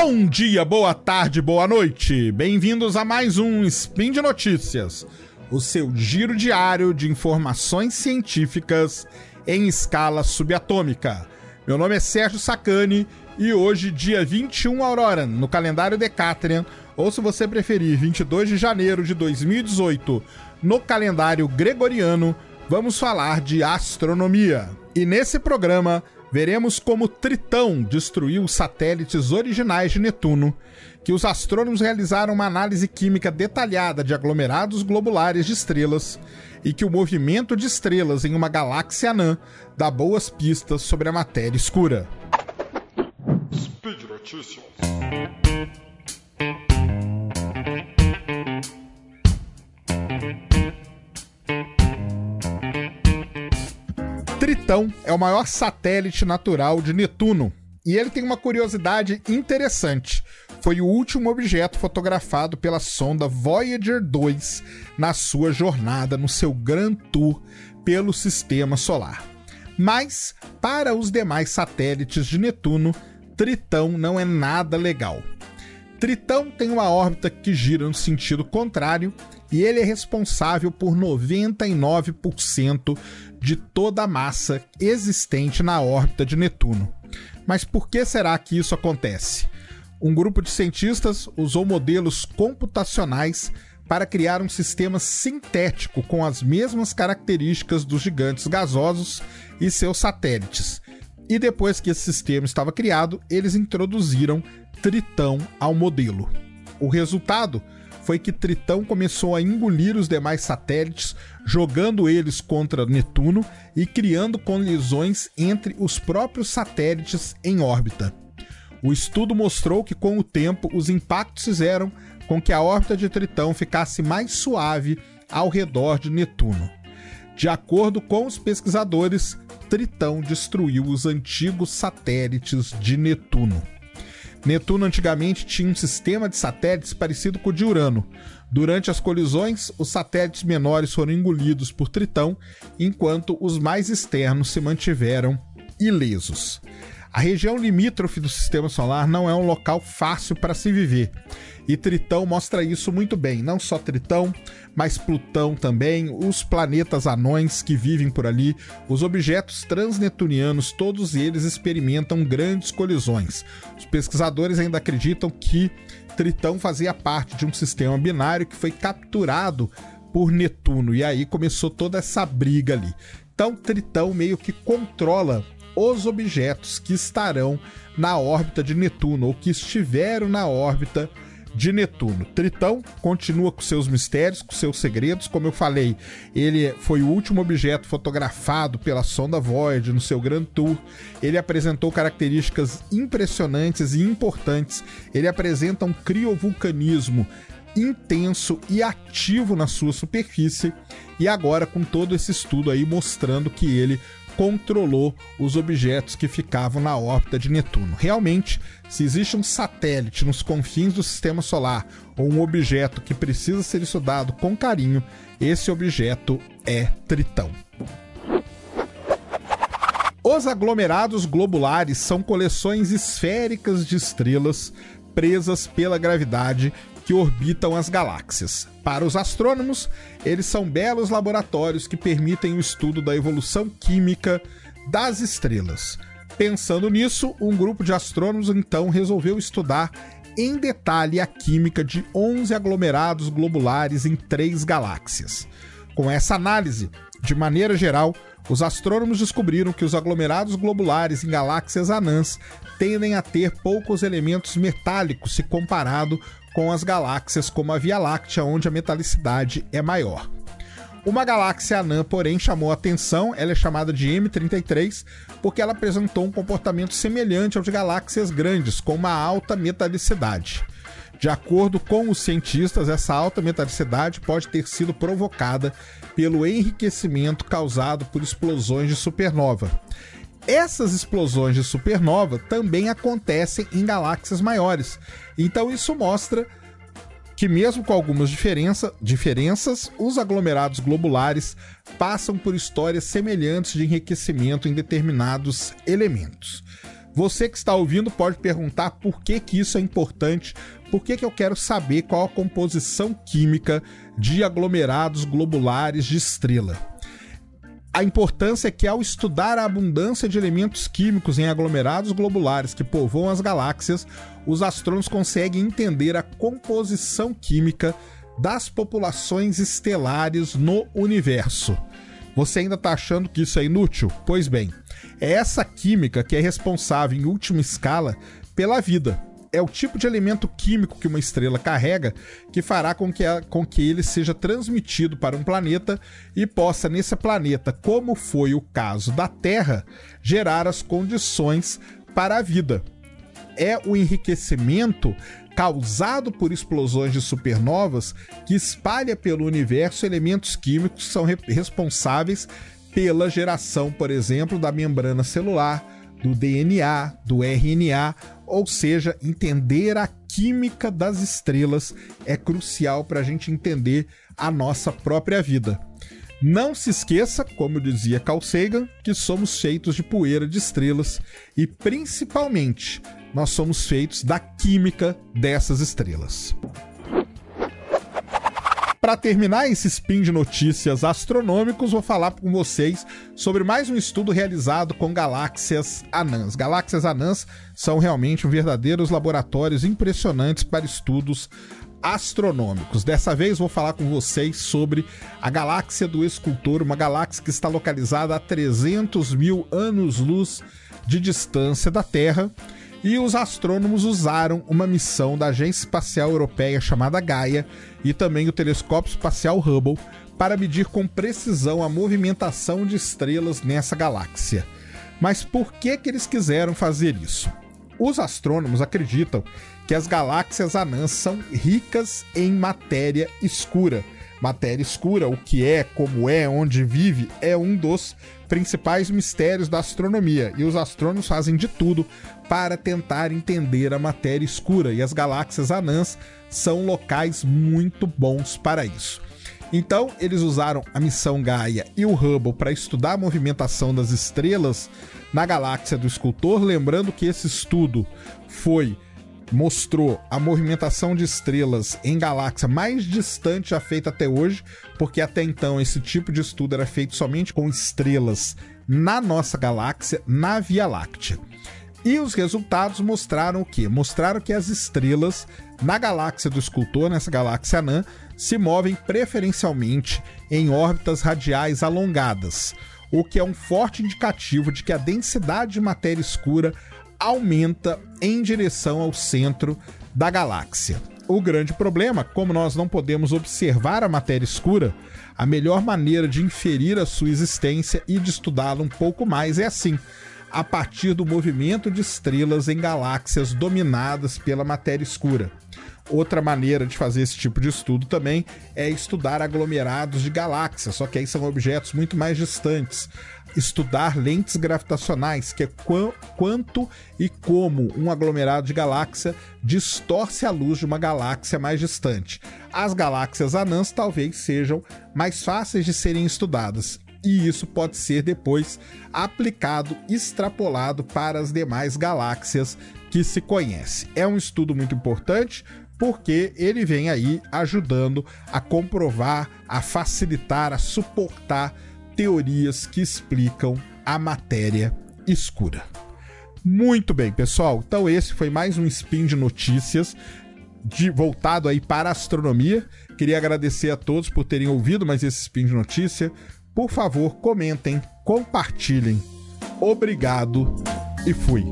Bom dia, boa tarde, boa noite. Bem-vindos a mais um Spin de Notícias, o seu giro diário de informações científicas em escala subatômica. Meu nome é Sérgio Sacani e hoje, dia 21 Aurora, no calendário Decatrian, ou se você preferir, 22 de janeiro de 2018, no calendário gregoriano, vamos falar de astronomia. E nesse programa veremos como Tritão destruiu os satélites originais de Netuno, que os astrônomos realizaram uma análise química detalhada de aglomerados globulares de estrelas e que o movimento de estrelas em uma galáxia anã dá boas pistas sobre a matéria escura. Speed Notícias. Tritão é o maior satélite natural de Netuno. E ele tem uma curiosidade interessante. Foi o último objeto fotografado pela sonda Voyager 2 na sua jornada no seu Grand Tour pelo sistema solar. Mas, para os demais satélites de Netuno, Tritão não é nada legal. Tritão tem uma órbita que gira no sentido contrário e ele é responsável por 99% de toda a massa existente na órbita de Netuno. Mas por que será que isso acontece? Um grupo de cientistas usou modelos computacionais para criar um sistema sintético com as mesmas características dos gigantes gasosos e seus satélites. E depois que esse sistema estava criado, eles introduziram Tritão ao modelo. O resultado foi que Tritão começou a engolir os demais satélites, jogando eles contra Netuno e criando colisões entre os próprios satélites em órbita. O estudo mostrou que, com o tempo, os impactos fizeram com que a órbita de Tritão ficasse mais suave ao redor de Netuno. De acordo com os pesquisadores, Tritão destruiu os antigos satélites de Netuno. Netuno antigamente tinha um sistema de satélites parecido com o de Urano. Durante as colisões, os satélites menores foram engolidos por Tritão, enquanto os mais externos se mantiveram ilesos. A região limítrofe do sistema solar não é um local fácil para se viver. E Tritão mostra isso muito bem. Não só Tritão, mas Plutão também, os planetas anões que vivem por ali, os objetos transnetunianos, todos eles experimentam grandes colisões. Os pesquisadores ainda acreditam que Tritão fazia parte de um sistema binário que foi capturado por Netuno. E aí começou toda essa briga ali. Então, Tritão meio que controla os objetos que estarão na órbita de Netuno ou que estiveram na órbita de Netuno. Tritão continua com seus mistérios, com seus segredos. Como eu falei, ele foi o último objeto fotografado pela sonda Voyager no seu Grand Tour. Ele apresentou características impressionantes e importantes. Ele apresenta um criovulcanismo intenso e ativo na sua superfície. E agora, com todo esse estudo aí mostrando que ele controlou os objetos que ficavam na órbita de Netuno. Realmente, se existe um satélite nos confins do sistema solar ou um objeto que precisa ser estudado com carinho, esse objeto é Tritão. Os aglomerados globulares são coleções esféricas de estrelas presas pela gravidade que orbitam as galáxias. Para os astrônomos, eles são belos laboratórios que permitem o estudo da evolução química das estrelas. Pensando nisso, um grupo de astrônomos então resolveu estudar em detalhe a química de 11 aglomerados globulares em três galáxias. Com essa análise, de maneira geral, os astrônomos descobriram que os aglomerados globulares em galáxias anãs tendem a ter poucos elementos metálicos se comparado com as galáxias como a Via Láctea, onde a metalicidade é maior. Uma galáxia anã, porém, chamou a atenção, ela é chamada de M33, porque ela apresentou um comportamento semelhante ao de galáxias grandes, com uma alta metalicidade. De acordo com os cientistas, essa alta metalicidade pode ter sido provocada pelo enriquecimento causado por explosões de supernova. Essas explosões de supernova também acontecem em galáxias maiores. Então isso mostra que mesmo com algumas diferença, diferenças, os aglomerados globulares passam por histórias semelhantes de enriquecimento em determinados elementos. Você que está ouvindo pode perguntar por que, que isso é importante, por que, que eu quero saber qual a composição química de aglomerados globulares de estrela. A importância é que, ao estudar a abundância de elementos químicos em aglomerados globulares que povoam as galáxias, os astrônomos conseguem entender a composição química das populações estelares no universo. Você ainda está achando que isso é inútil? Pois bem, é essa química que é responsável, em última escala, pela vida. É o tipo de elemento químico que uma estrela carrega que fará com que, a, com que ele seja transmitido para um planeta e possa, nesse planeta, como foi o caso da Terra, gerar as condições para a vida. É o enriquecimento causado por explosões de supernovas que espalha pelo universo elementos químicos que são re responsáveis pela geração, por exemplo, da membrana celular, do DNA, do RNA, ou seja, entender a química das estrelas é crucial para a gente entender a nossa própria vida. Não se esqueça, como dizia Carl Sagan, que somos feitos de poeira de estrelas e principalmente nós somos feitos da química dessas estrelas. Para terminar esse spin de notícias astronômicos, vou falar com vocês sobre mais um estudo realizado com galáxias anãs. Galáxias anãs são realmente verdadeiros laboratórios impressionantes para estudos astronômicos. Dessa vez vou falar com vocês sobre a galáxia do Escultor, uma galáxia que está localizada a 300 mil anos-luz de distância da Terra e os astrônomos usaram uma missão da Agência Espacial Europeia chamada Gaia e também o telescópio espacial Hubble para medir com precisão a movimentação de estrelas nessa galáxia. Mas por que, que eles quiseram fazer isso? Os astrônomos acreditam que as galáxias anãs são ricas em matéria escura matéria escura, o que é, como é, onde vive, é um dos principais mistérios da astronomia. E os astrônomos fazem de tudo para tentar entender a matéria escura, e as galáxias anãs são locais muito bons para isso. Então, eles usaram a missão Gaia e o Hubble para estudar a movimentação das estrelas na galáxia do escultor, lembrando que esse estudo foi mostrou a movimentação de estrelas em galáxia mais distante já feita até hoje, porque até então esse tipo de estudo era feito somente com estrelas na nossa galáxia, na Via Láctea. E os resultados mostraram o quê? Mostraram que as estrelas na galáxia do escultor, nessa galáxia anã, se movem preferencialmente em órbitas radiais alongadas, o que é um forte indicativo de que a densidade de matéria escura aumenta em direção ao centro da galáxia. O grande problema, como nós não podemos observar a matéria escura, a melhor maneira de inferir a sua existência e de estudá-la um pouco mais é assim, a partir do movimento de estrelas em galáxias dominadas pela matéria escura. Outra maneira de fazer esse tipo de estudo também é estudar aglomerados de galáxias, só que aí são objetos muito mais distantes. Estudar lentes gravitacionais, que é qu quanto e como um aglomerado de galáxia distorce a luz de uma galáxia mais distante. As galáxias anãs talvez sejam mais fáceis de serem estudadas e isso pode ser depois aplicado, extrapolado para as demais galáxias que se conhece. É um estudo muito importante porque ele vem aí ajudando a comprovar, a facilitar, a suportar teorias que explicam a matéria escura. Muito bem, pessoal. Então esse foi mais um spin de notícias de, voltado aí para a astronomia. Queria agradecer a todos por terem ouvido mais esse spin de notícia. Por favor, comentem, compartilhem. Obrigado e fui.